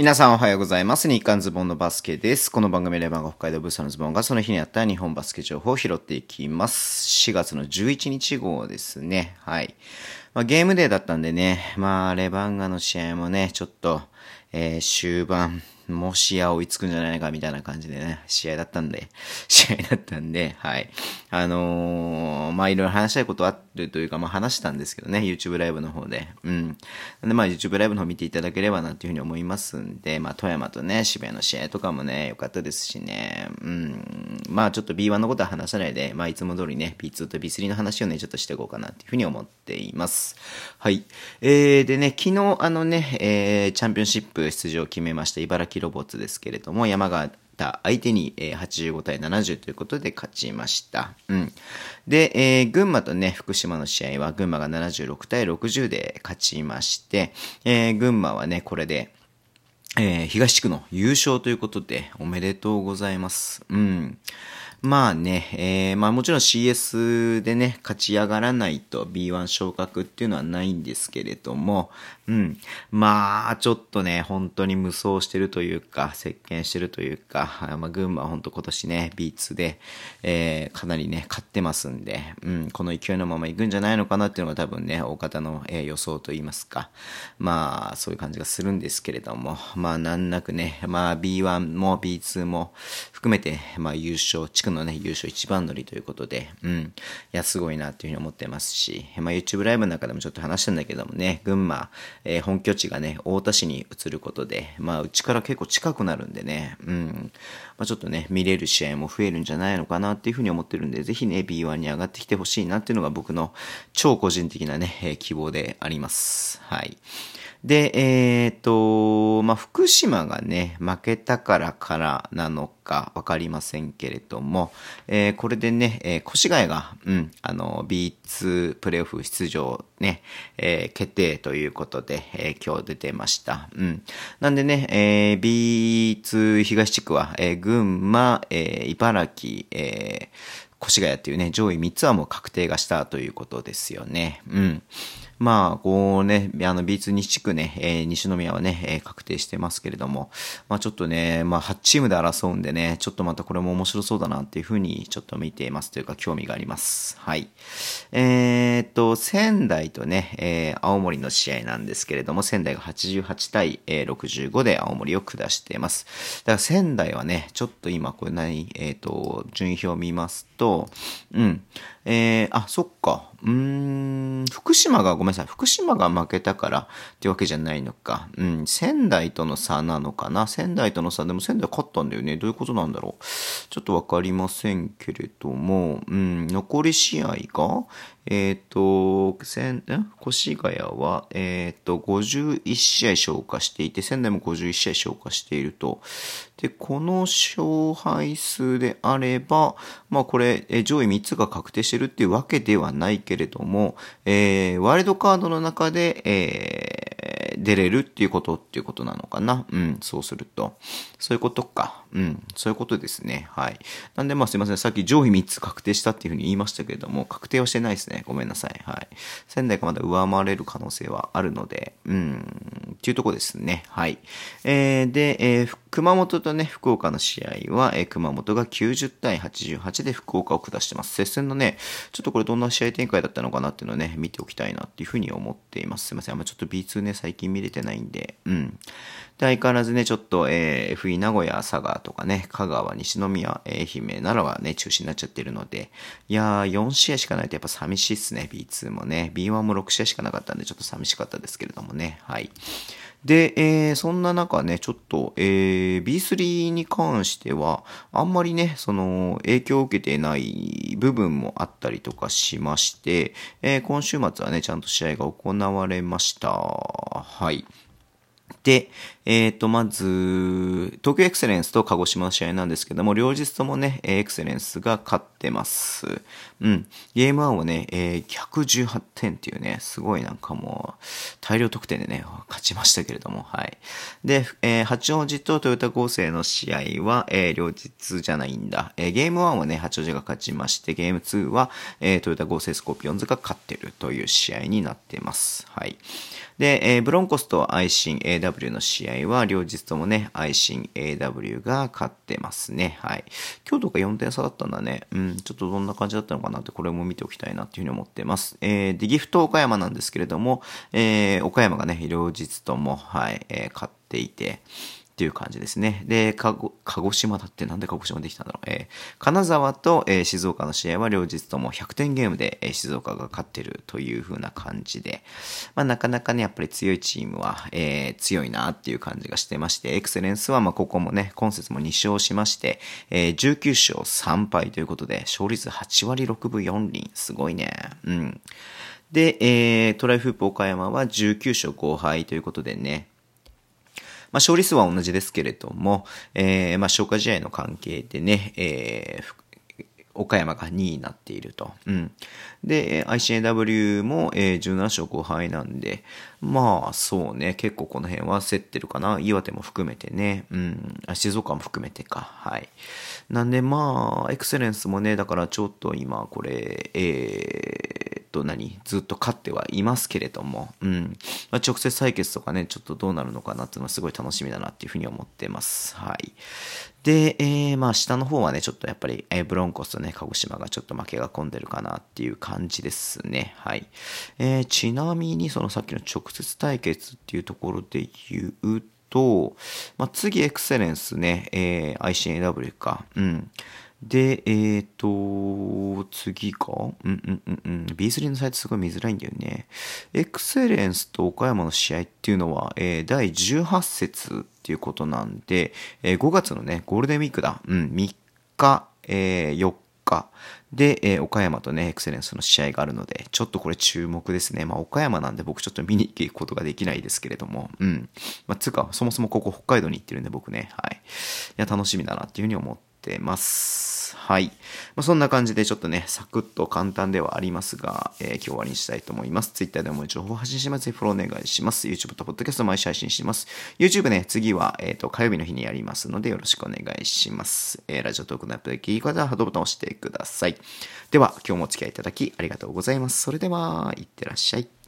皆さんおはようございます。日刊ズボンのバスケです。この番組レバンが北海道ブースのズボンがその日にあった日本バスケ情報を拾っていきます。4月の11日号ですね。はい。まあ、ゲームデーだったんでね、まあ、レバンガの試合もね、ちょっと、えー終盤、もしや追いつくんじゃないかみたいな感じでね、試合だったんで、試合だったんで、はい。あのーまあいろいろ話したいことあるというか、まあ話したんですけどね、YouTube ライブの方で。うん。で、まあ YouTube ライブの方見ていただければなっていうふうに思いますんで、まあ富山とね、渋谷の試合とかもね、良かったですしね、うん。まあちょっと B1 のことは話さないで、まあいつも通りね、B2 と B3 の話をね、ちょっとしていこうかなっていうふうに思っています。はい。えー、でね、昨日あのね、えー、チャンピオンシップ出場を決めました茨城ロボッツですけれども、山形相手に、えー85対70ということで勝ちました。うん。で、えー群馬とね、福島の試合は群馬が76対60で勝ちまして、えー群馬はね、これで、え東地区の優勝ということで、おめでとうございます。うん。まあね、えーまあもちろん CS でね、勝ち上がらないと B1 昇格っていうのはないんですけれども、うん。まあ、ちょっとね、本当に無双してるというか、席巻してるというか、まあ、群馬は本当今年ね、B2 で、えーかなりね、勝ってますんで、うん、この勢いのまま行くんじゃないのかなっていうのが多分ね、大方の、えー予想といいますか、まあ、そういう感じがするんですけれども、まあ、難なくね、まあ、B1 も B2 も含めて、まあ、優勝、地区のね、優勝一番乗りということで、うん、いや、すごいなっていうふうに思ってますし、まあ、YouTube ライブの中でもちょっと話したんだけどもね、群馬、えー本拠地がね、太田市に移ることで、まあ、うちから結構近くなるんでね、うん、まあ、ちょっとね、見れる試合も増えるんじゃないのかなっていうふうに思ってるんで、ぜひね、B1 に上がってきてほしいなっていうのが僕の超個人的なね、えー希望であります。はい。で、えっ、と、まあ、福島がね、負けたからからなのかわかりませんけれども、えーこれでね、えー越谷が、うん、あの、B2 プレーオフ出場ね、えー決定ということで、えー今日出てました。うん。なんでね、えー B2 東地区は、えー群馬、えー茨城、えー越谷っていうね、上位3つはもう確定がしたということですよね。うん。まあ、こうね、あの B2 西地区ね、えー西宮はね、えー確定してますけれども、まあちょっとね、まあ8チームで争うんでね、ちょっとまたこれも面白そうだなっていうふうにちょっと見ていますというか興味があります。はい。えーっと、仙台とね、えー青森の試合なんですけれども、仙台が88対、えー65で青森を下しています。だから仙台はね、ちょっと今これ何、えーっと、順位表を見ますと、うん、えー、あ、そっか。うん、福島が、ごめんなさい。福島が負けたからってわけじゃないのか。うん、仙台との差なのかな。仙台との差、でも仙台勝ったんだよね。どういうことなんだろう。ちょっとわかりませんけれども、うん、残り試合が、えっ、と、仙、ん越谷は、えっ、と、51試合消化していて、仙台も51試合消化していると。で、この勝敗数であれば、まあこれ、え上位3つが確定してるっていうわけではないけれども、えーワイルドカードの中で、えー出れるっていうことっていうことなのかな？うん、そうすると。そういうことか。うん、そういうことですね。はい。なんでまあすいません。さっき上位3つ確定したっていうふうに言いましたけれども、確定はしてないですね。ごめんなさい。はい。仙台がまだ上回れる可能性はあるので、うん、っていうとこですね。はい。えーで、えー熊本とね、福岡の試合は、えー熊本が90対88で福岡を下してます。接戦のね、ちょっとこれどんな試合展開だったのかなっていうのをね、見ておきたいなっていうふうに思っています。すいません。あんまちょっと B2 ね、最近見れてないんで、うん。で、相変わらずね、ちょっと、えー、FE 名古屋、佐賀とかね、香川、西宮、愛媛、奈良はね、中止になっちゃってるので、いやー、4試合しかないとやっぱ寂しいっすね、B2 もね。B1 も6試合しかなかったんで、ちょっと寂しかったですけれどもね。はい。で、えーそんな中ね、ちょっと、えー B3 に関しては、あんまりね、その、影響を受けてない部分もあったりとかしまして、えー今週末はね、ちゃんと試合が行われました。はい。で、えっ、と、まず、東京エクセレンスと鹿児島の試合なんですけども、両日ともね、エクセレンスが勝ってます。うん。ゲーム1をね、えー118点っていうね、すごいなんかもう、大量得点でね、勝ちましたけれども、はい。で、えー八王子とトヨタ合成の試合は、えー両日じゃないんだ。えーゲーム1はね、八王子が勝ちまして、ゲーム2は、えートヨタ合成スコーピオンズが勝ってるという試合になってます。はい。で、えーブロンコスとアイシン AW の試合は両日ともね、愛心 AW が勝ってますね。はい。今日とか4点差だったんだね。うん、ちょっとどんな感じだったのかなって、これも見ておきたいなっていうふうに思ってます。えー、で、ギフト岡山なんですけれども、えー、岡山がね、両日とも、はい、えー、勝っていて、っていう感じですね。で、鹿児島だってなんで鹿児島できたんだろう。えー、金沢と、えー、静岡の試合は両日とも100点ゲームで、えー、静岡が勝ってるという風な感じで、まあ、なかなかね、やっぱり強いチームは、えー、強いなっていう感じがしてまして、エクセレンスはまあここもね、今節も2勝しまして、えー、19勝3敗ということで、勝率8割6分4厘。すごいね。うん。で、えー、トライフープ岡山は19勝5敗ということでね、まあ、勝利数は同じですけれども、えー、まあ、消化試合の関係でね、えー、岡山が2位になっていると。うん。で、ICAW も、えー、17勝5敗なんで、まあ、そうね、結構この辺は競ってるかな。岩手も含めてね。うん。静岡も含めてか。はい。なんで、まあ、エクセレンスもね、だからちょっと今、これ、えー、と何、ずっと勝ってはいますけれども、うん。まあ、直接対決とかね、ちょっとどうなるのかなっていうのはすごい楽しみだなっていうふうに思ってます。はい。で、えー、まあ下の方はね、ちょっとやっぱり、えー、ブロンコスとね、鹿児島がちょっと負けが込んでるかなっていう感じですね。はい。えー、ちなみに、そのさっきの直接対決っていうところで言うと、まあ、次エクセレンスね、えー、ICAW か。うん。で、えっ、ー、と、次か？うんうんうんうん。B3 のサイトすごい見づらいんだよね。エクセレンスと岡山の試合っていうのは、えー、第18節っていうことなんで、えー、5月のね、ゴールデンウィークだ。うん、3日、えー、4日。で、えー、岡山とね、エクセレンスの試合があるので、ちょっとこれ注目ですね。まあ、岡山なんで僕ちょっと見に行くことができないですけれども、うん。まあ、つうか、そもそもここ北海道に行ってるんで僕ね、はい。いや、楽しみだなっていうふうに思っててます。。はい。まあ、そんな感じでちょっとね、サクッと簡単ではありますが、えー、今日終わりにしたいと思います。Twitter でも情報発信します。ぜひフォローお願いします。YouTube と Podcast 毎週配信します。YouTube ね、次は、えっ、ー、と、火曜日の日にやりますのでよろしくお願いします。えー、ラジオトークのアップで聞い方はハートボタンを押してください。では、今日もお付き合いいただきありがとうございます。それでは、いってらっしゃい。